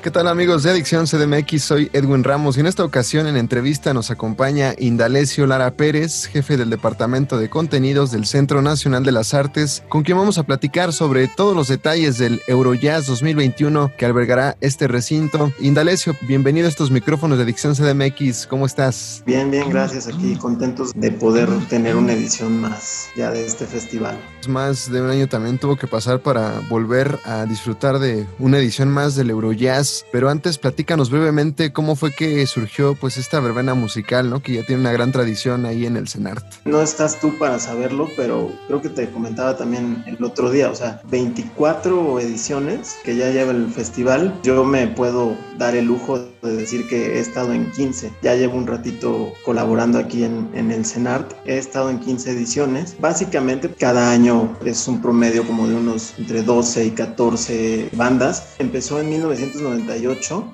¿Qué tal amigos de Adicción CDMX? Soy Edwin Ramos y en esta ocasión en entrevista nos acompaña Indalecio Lara Pérez, jefe del Departamento de Contenidos del Centro Nacional de las Artes, con quien vamos a platicar sobre todos los detalles del Eurojazz 2021 que albergará este recinto. Indalecio, bienvenido a estos micrófonos de Adicción CDMX, ¿cómo estás? Bien, bien, gracias. Aquí contentos de poder tener una edición más ya de este festival. Más de un año también tuvo que pasar para volver a disfrutar de una edición más del Eurojazz pero antes platícanos brevemente cómo fue que surgió pues esta verbena musical, ¿no? Que ya tiene una gran tradición ahí en el CENART. No estás tú para saberlo, pero creo que te comentaba también el otro día, o sea, 24 ediciones que ya lleva el festival. Yo me puedo dar el lujo de decir que he estado en 15. Ya llevo un ratito colaborando aquí en, en el CENART. He estado en 15 ediciones. Básicamente cada año es un promedio como de unos entre 12 y 14 bandas. Empezó en 1990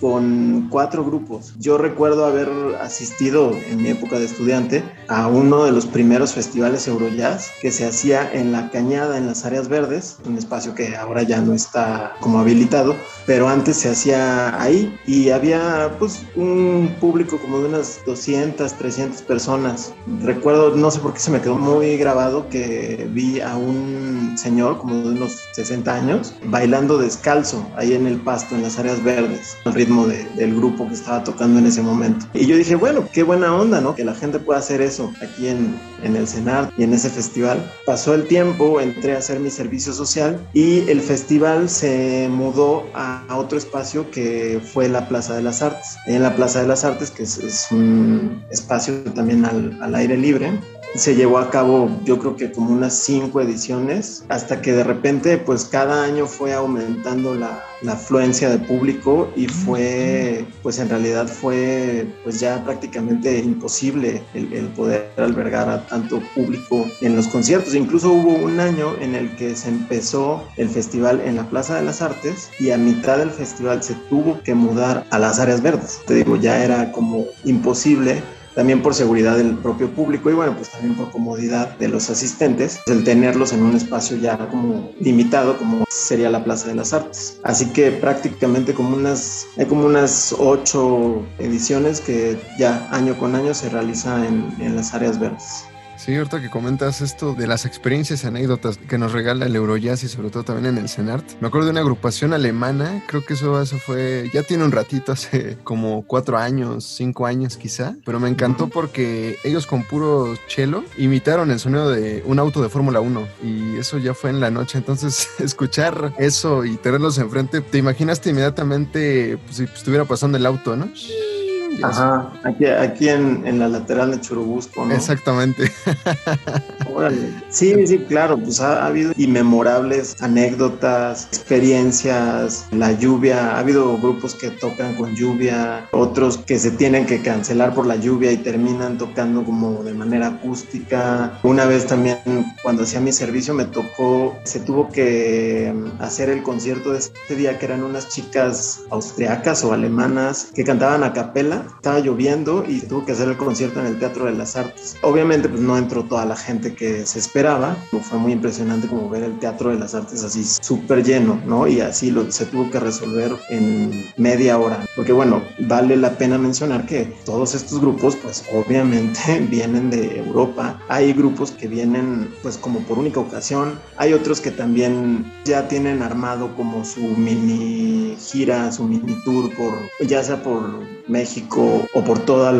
con cuatro grupos. Yo recuerdo haber asistido en mi época de estudiante a uno de los primeros festivales Eurojazz que se hacía en la Cañada, en las áreas verdes, un espacio que ahora ya no está como habilitado, pero antes se hacía ahí y había pues un público como de unas 200, 300 personas. Recuerdo, no sé por qué se me quedó muy grabado que vi a un señor como de unos 60 años bailando descalzo ahí en el pasto, en las áreas verdes al ritmo del grupo que estaba tocando en ese momento. Y yo dije, bueno, qué buena onda, ¿no? Que la gente pueda hacer eso aquí en, en el CENAR y en ese festival. Pasó el tiempo, entré a hacer mi servicio social y el festival se mudó a, otro espacio que fue la Plaza de las Artes. En la Plaza de las Artes, que es, un espacio también al, al aire libre, se llevó a cabo yo creo que como unas cinco ediciones hasta que de repente pues cada año fue aumentando la, la, afluencia de público y fue pues en realidad fue pues ya prácticamente imposible el, el, poder albergar a tanto público en los conciertos. Incluso hubo un año en el que se empezó el festival en la Plaza de las Artes y a mitad del festival se tuvo que mudar a las áreas verdes. Te digo ya era como imposible también por seguridad del propio público y bueno, pues también por comodidad de los asistentes, el tenerlos en un espacio ya como limitado como sería la Plaza de las Artes. Así que prácticamente como unas, hay como unas ocho ediciones que ya año con año se realiza en, en las áreas verdes. Sí, ahorita que comentas esto de las experiencias y anécdotas que nos regala el Eurojazz y sobre todo también en el CENART. Me acuerdo de una agrupación alemana, creo que eso, eso fue, ya tiene un ratito, hace como cuatro años, cinco años quizá, pero me encantó porque ellos con puro chelo imitaron el sonido de un auto de Fórmula 1 y eso ya fue en la noche. Entonces, escuchar eso y tenerlos enfrente, te imaginaste inmediatamente pues, si estuviera pasando el auto, ¿no? Ajá, aquí, aquí en, en, la lateral de Churubusco, ¿no? Exactamente. Órale. Sí, sí, claro, pues ha, ha, habido inmemorables anécdotas, experiencias, la lluvia, ha habido grupos que tocan con lluvia, otros que se tienen que cancelar por la lluvia y terminan tocando como de manera acústica. Una vez también cuando hacía mi servicio me tocó, se tuvo que mm, hacer el concierto de ese día que eran unas chicas austriacas o alemanas que cantaban a capela estaba lloviendo y tuvo que hacer el concierto en el Teatro de las Artes. Obviamente pues no entró toda la gente que se esperaba, fue muy impresionante como ver el Teatro de las Artes así súper lleno, ¿no? Y así lo, se tuvo que resolver en media hora, porque bueno, vale la pena mencionar que todos estos grupos pues obviamente vienen de Europa, hay grupos que vienen pues como por única ocasión, hay otros que también ya tienen armado como su mini gira, su mini tour por ya sea por México o por toda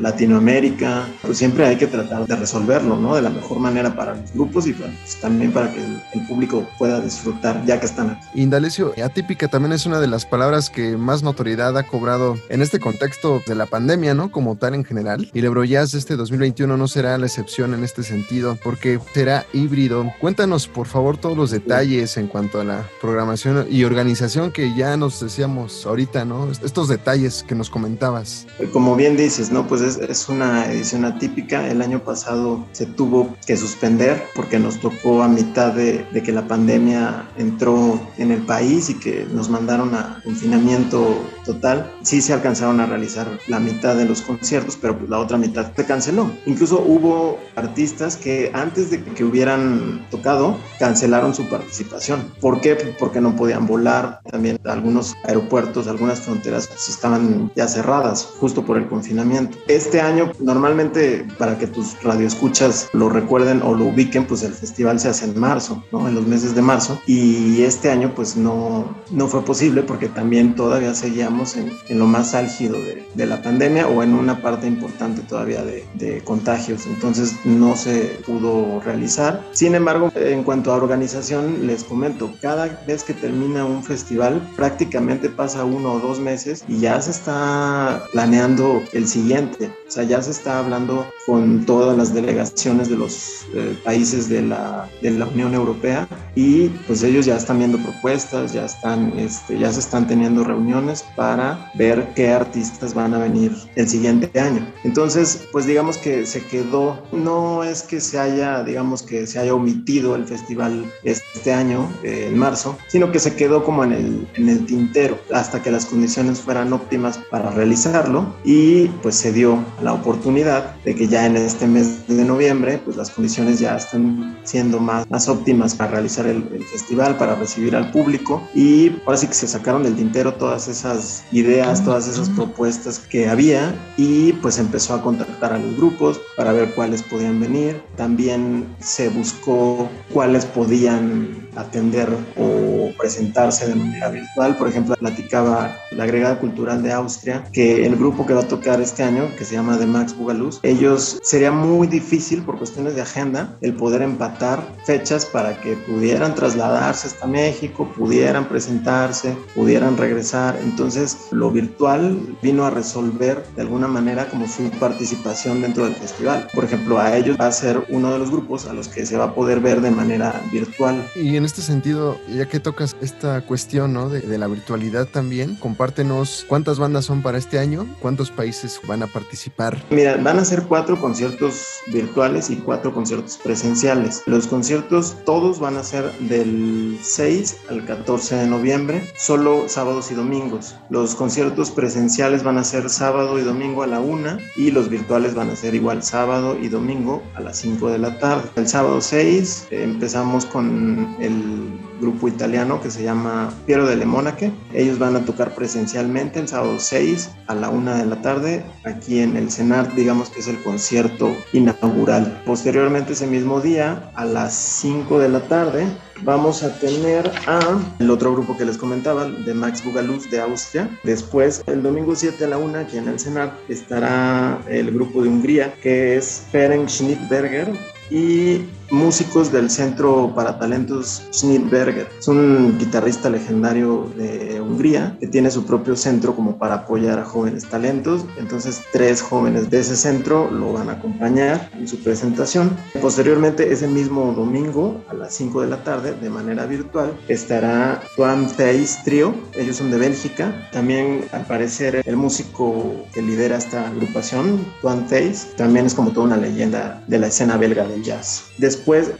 Latinoamérica, pues siempre hay que tratar de resolverlo, ¿no? De la mejor manera para los grupos y pues, también para que el, público pueda disfrutar ya que están aquí. Indalecio, atípica también es una de las palabras que más notoriedad ha cobrado en este contexto de la pandemia, ¿no? Como tal en general. Y el Eurojazz este 2021 no será la excepción en este sentido porque será híbrido. Cuéntanos, por favor, todos los detalles en cuanto a la programación y organización que ya nos decíamos ahorita, ¿no? Estos detalles que nos comentabas. Como bien dices, ¿no? Pues es, es una edición atípica. El año pasado se tuvo que suspender porque nos tocó a mitad de, de que la pandemia entró en el país y que nos mandaron a confinamiento total. Sí se alcanzaron a realizar la mitad de los conciertos, pero pues la otra mitad se canceló. Incluso hubo artistas que antes de que hubieran tocado cancelaron su participación. ¿Por qué? Porque no podían volar. También algunos aeropuertos, algunas fronteras pues, estaban ya cerradas justo por el confinamiento. Este año, normalmente, para que tus radioescuchas lo recuerden o lo ubiquen, pues el festival se hace en marzo, ¿no? En los meses de marzo. Y este año, pues no, no fue posible porque también todavía seguíamos en, en lo más álgido de, de, la pandemia o en una parte importante todavía de, de contagios. Entonces no se pudo realizar. Sin embargo, en cuanto a organización, les comento, cada vez que termina un festival, prácticamente pasa uno o dos meses y ya se está planeando el siguiente. O sea, ya se está hablando con todas las delegaciones de los eh, países de la, de la, Unión Europea y pues ellos ya están viendo propuestas, ya están, este, ya se están teniendo reuniones para ver qué artistas van a venir el siguiente año. Entonces, pues digamos que se quedó, no es que se haya, digamos que se haya omitido el festival este año, eh, en marzo, sino que se quedó como en el, en el tintero hasta que las condiciones fueran óptimas para realizarlo y pues se dio la oportunidad de que ya en este mes de noviembre pues las condiciones ya están siendo más, más óptimas para realizar el, el festival, para recibir al público y ahora sí que se sacaron del tintero todas esas ideas, todas esas propuestas que había y pues empezó a contactar a los grupos para ver cuáles podían venir. También se buscó cuáles podían atender o presentarse de manera virtual. Por ejemplo, platicaba la agregada cultural de Austria que el grupo que va a tocar este año, que se llama The Max Bugaluz, ellos sería muy difícil por cuestiones de agenda el poder empatar fechas para que pudieran trasladarse hasta México, pudieran presentarse, pudieran regresar. Entonces, lo virtual vino a resolver de alguna manera como su participación dentro del festival. Por ejemplo, a ellos va a ser uno de los grupos a los que se va a poder ver de manera virtual. Y en este sentido, ya que tocas esta cuestión ¿no? de, la virtualidad también, compártenos cuántas bandas son para este año, cuántos países van a participar. Mira, van a ser cuatro conciertos virtuales y cuatro conciertos presenciales. Los conciertos todos van a ser del 6 al 14 de noviembre, solo sábados y domingos. Los conciertos presenciales van a ser sábado y domingo a la una y los virtuales van a ser igual sábado y domingo a las 5 de la tarde. El sábado 6 eh, empezamos con el grupo italiano que se llama Piero de Lemonache. Ellos van a tocar presencialmente el sábado 6 a la 1 de la tarde aquí en el CENAR, digamos que es el concierto inaugural. Posteriormente ese mismo día a las 5 de la tarde vamos a tener a el otro grupo que les comentaba, de Max Bugaluz de Austria. Después, el domingo 7 a la 1, aquí en el Senat, estará el grupo de Hungría, que es Ferenc Schnittberger y músicos del Centro para Talentos Schnittberger. Es un guitarrista legendario de Hungría que tiene su propio centro como para apoyar a jóvenes talentos. Entonces, tres jóvenes de ese centro lo van a acompañar en su presentación. Posteriormente, ese mismo domingo a las 5 de la tarde, de manera virtual, estará Tuan Theis Trio. Ellos son de Bélgica. También, al parecer, el músico que lidera esta agrupación, Tuan Theis, también es como toda una leyenda de la escena belga del jazz.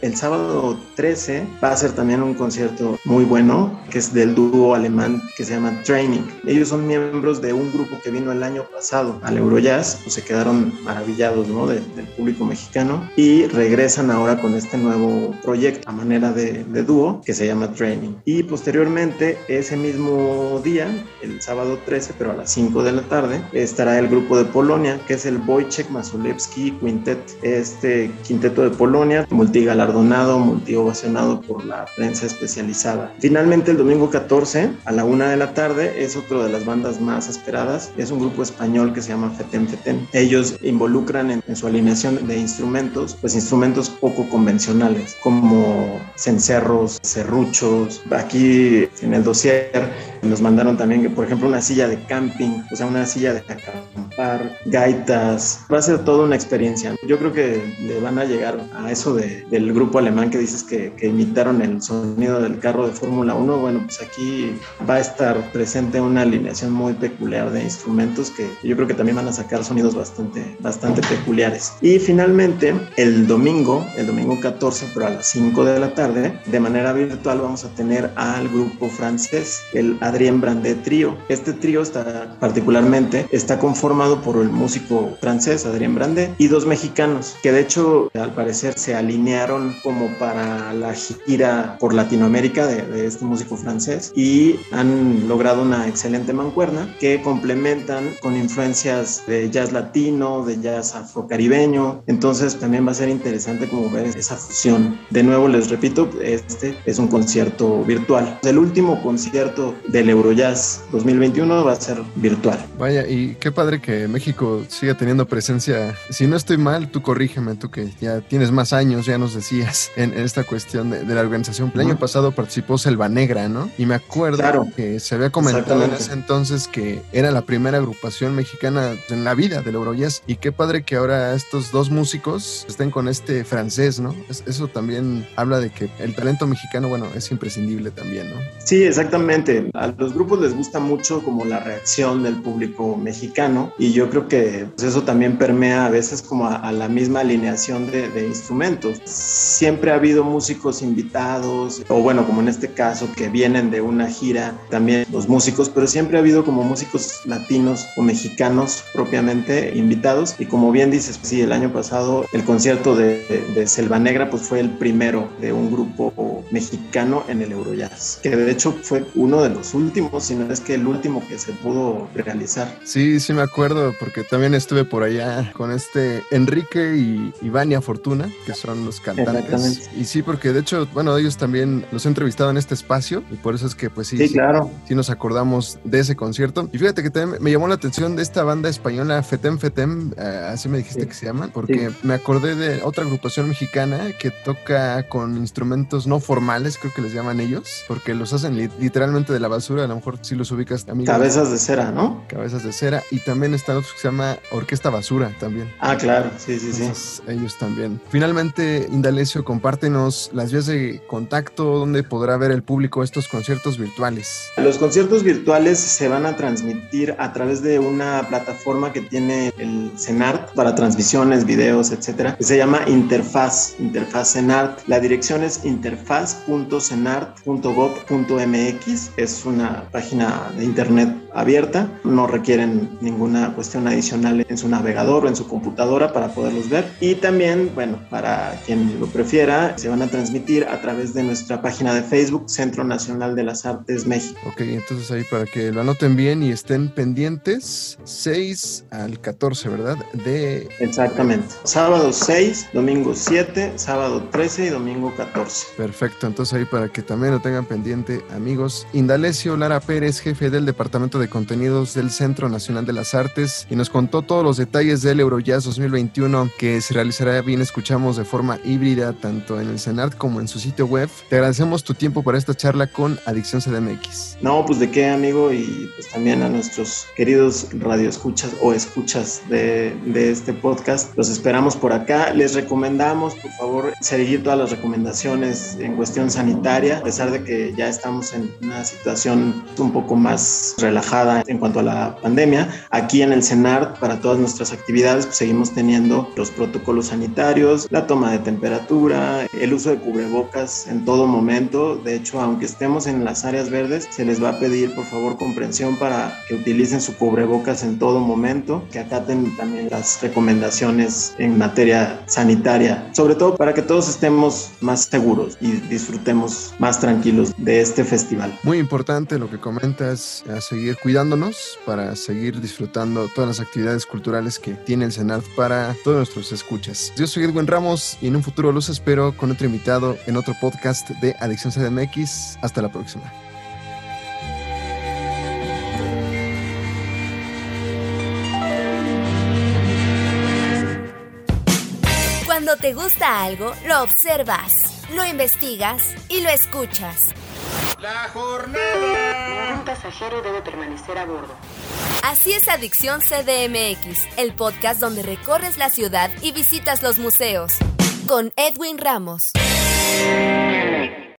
El sábado 13, va a ser también un concierto muy bueno, que es del dúo alemán que se llama Training. Ellos son miembros de un grupo que vino el año pasado al Eurojazz, pues se quedaron maravillados ¿no? de, del público mexicano y regresan ahora con este nuevo proyecto a manera de, de dúo que se llama Training. Y posteriormente, ese mismo día, el sábado 13, pero a las 5 de la tarde, estará el grupo de Polonia, que es el Wojciech Masulewski Quintet, este quinteto de Polonia multigalardonado, multiovacionado por la prensa especializada. Finalmente, el domingo 14 a la una de la tarde es otro de las bandas más esperadas. Es un grupo español que se llama Feten Feten. Ellos involucran en, su alineación de instrumentos, pues instrumentos poco convencionales, como cencerros, serruchos. Aquí en el dossier Nos mandaron también, por ejemplo, una silla de camping, o sea, una silla de acampar, gaitas. Va a ser toda una experiencia. Yo creo que le van a llegar a eso de, del grupo alemán que dices que, que imitaron el sonido del carro de Fórmula 1. Bueno, pues aquí va a estar presente una alineación muy peculiar de instrumentos que yo creo que también van a sacar sonidos bastante, bastante peculiares. Y finalmente, el domingo, el domingo 14, pero a las 5 de la tarde, de manera virtual vamos a tener al grupo francés, el Adrien Brandet Trio. Este trío está particularmente está conformado por el músico francés Adrien Brandet y dos mexicanos que de hecho al parecer se alinearon como para la gira por Latinoamérica de, de este músico francés y han logrado una excelente mancuerna que complementan con influencias de jazz latino, de jazz afrocaribeño. Entonces también va a ser interesante como ver esa fusión. De nuevo les repito, este es un concierto virtual. El último concierto del Eurojazz 2021 va a ser virtual. Vaya, y qué padre que México siga teniendo presencia. Si no estoy mal, tú corrígeme, tú que ya tienes más años, ya nos decías, en, en esta cuestión de, de, la organización. El año pasado participó Selva Negra, ¿no? Y me acuerdo claro. que se había comentado en ese entonces que era la primera agrupación mexicana en la vida del Eurojazz. Y qué padre que ahora estos dos músicos estén con este francés, ¿no? Es, eso también habla de que el talento mexicano, bueno, es imprescindible también, ¿no? Sí, exactamente. A los grupos les gusta mucho como la reacción del público mexicano y yo creo que pues, eso también permea a veces como a, a la misma alineación de, de, instrumentos. Siempre ha habido músicos invitados o bueno, como en este caso que vienen de una gira también los músicos, pero siempre ha habido como músicos latinos o mexicanos propiamente invitados y como bien dices, sí, el año pasado el concierto de, de, de Selva Negra pues fue el primero de un grupo mexicano en el Eurojazz, que de hecho fue uno de los últimos, si no es que el último que se pudo realizar. Sí, sí me acuerdo, porque también estuve por allá con este Enrique y Ivania Fortuna, que son los cantantes. Y sí, porque de hecho, bueno, ellos también los he entrevistado en este espacio y por eso es que pues sí, sí, sí claro. sí nos acordamos de ese concierto. Y fíjate que también me llamó la atención de esta banda española Fetem Fetem, eh, así me dijiste sí. que se llaman, porque me acordé de otra agrupación mexicana que toca con instrumentos no formales, creo que les llaman ellos, porque los hacen li literalmente de la basura, a lo mejor si los ubicas también. Cabezas de cera, ¿no? Cabezas de cera. Y también está otro que se llama Orquesta Basura también. Ah, claro, sí, sí, Entonces, sí. Ellos también. Finalmente, Indalecio, compártenos las vías de contacto donde podrá ver el público estos conciertos virtuales. Los conciertos virtuales se van a transmitir a través de una plataforma que tiene el CENART para transmisiones, videos, etcétera, que se llama Interfaz, Interfaz CENART. La dirección es interfaz.cenart.gov.mx. Es una página de internet abierta, no requieren ninguna cuestión adicional en su navegador o en su computadora para poderlos ver. Y también, bueno, para quien lo prefiera, se van a transmitir a través de nuestra página de Facebook, Centro Nacional de las Artes México. Ok, entonces ahí para que lo anoten bien y estén pendientes, 6 al 14, ¿verdad? De... Exactamente. Sábado 6, domingo 7, sábado 13 y domingo 14. Perfecto, entonces ahí para que también lo tengan pendiente, amigos. Indalecio Lara Pérez, jefe del Departamento de Contenidos del Centro Nacional de las Artes, y nos contó todos los detalles del Eurojazz 2021 que se realizará, bien escuchamos, de forma híbrida, tanto en el CENART como en su sitio web. Te agradecemos tu tiempo para esta charla con Adicción CDMX. No, pues de qué, amigo, y pues también a nuestros queridos radioescuchas o escuchas de, de este podcast. Los esperamos por acá. Les recomendamos, por favor, seguir todas las recomendaciones en cuestión sanitaria, a pesar de que ya estamos en una situación un poco más relajada en cuanto a la pandemia. Aquí en el CENART, para todas nuestras actividades, pues seguimos teniendo los protocolos sanitarios, la toma de temperatura, el uso de cubrebocas en todo momento. De hecho, aunque estemos en las áreas verdes, se les va a pedir, por favor, comprensión para que utilicen su cubrebocas en todo momento, que acaten también las recomendaciones en materia sanitaria, sobre todo para que todos estemos más seguros y disfrutemos más tranquilos de este festival. Muy importante lo que comentas, a seguir cuidándonos para seguir disfrutando todas las actividades culturales que tiene el CENART para todos nuestros escuchas. Yo soy Edwin Ramos y en un futuro los espero con otro invitado en otro podcast de Adicción CDMX. Hasta la próxima. Cuando te gusta algo, lo observas, lo investigas y lo escuchas. La jornada. pasajero debe permanecer a bordo. Así es Adicción CDMX, el podcast donde recorres la ciudad y visitas los museos. Con Edwin Ramos.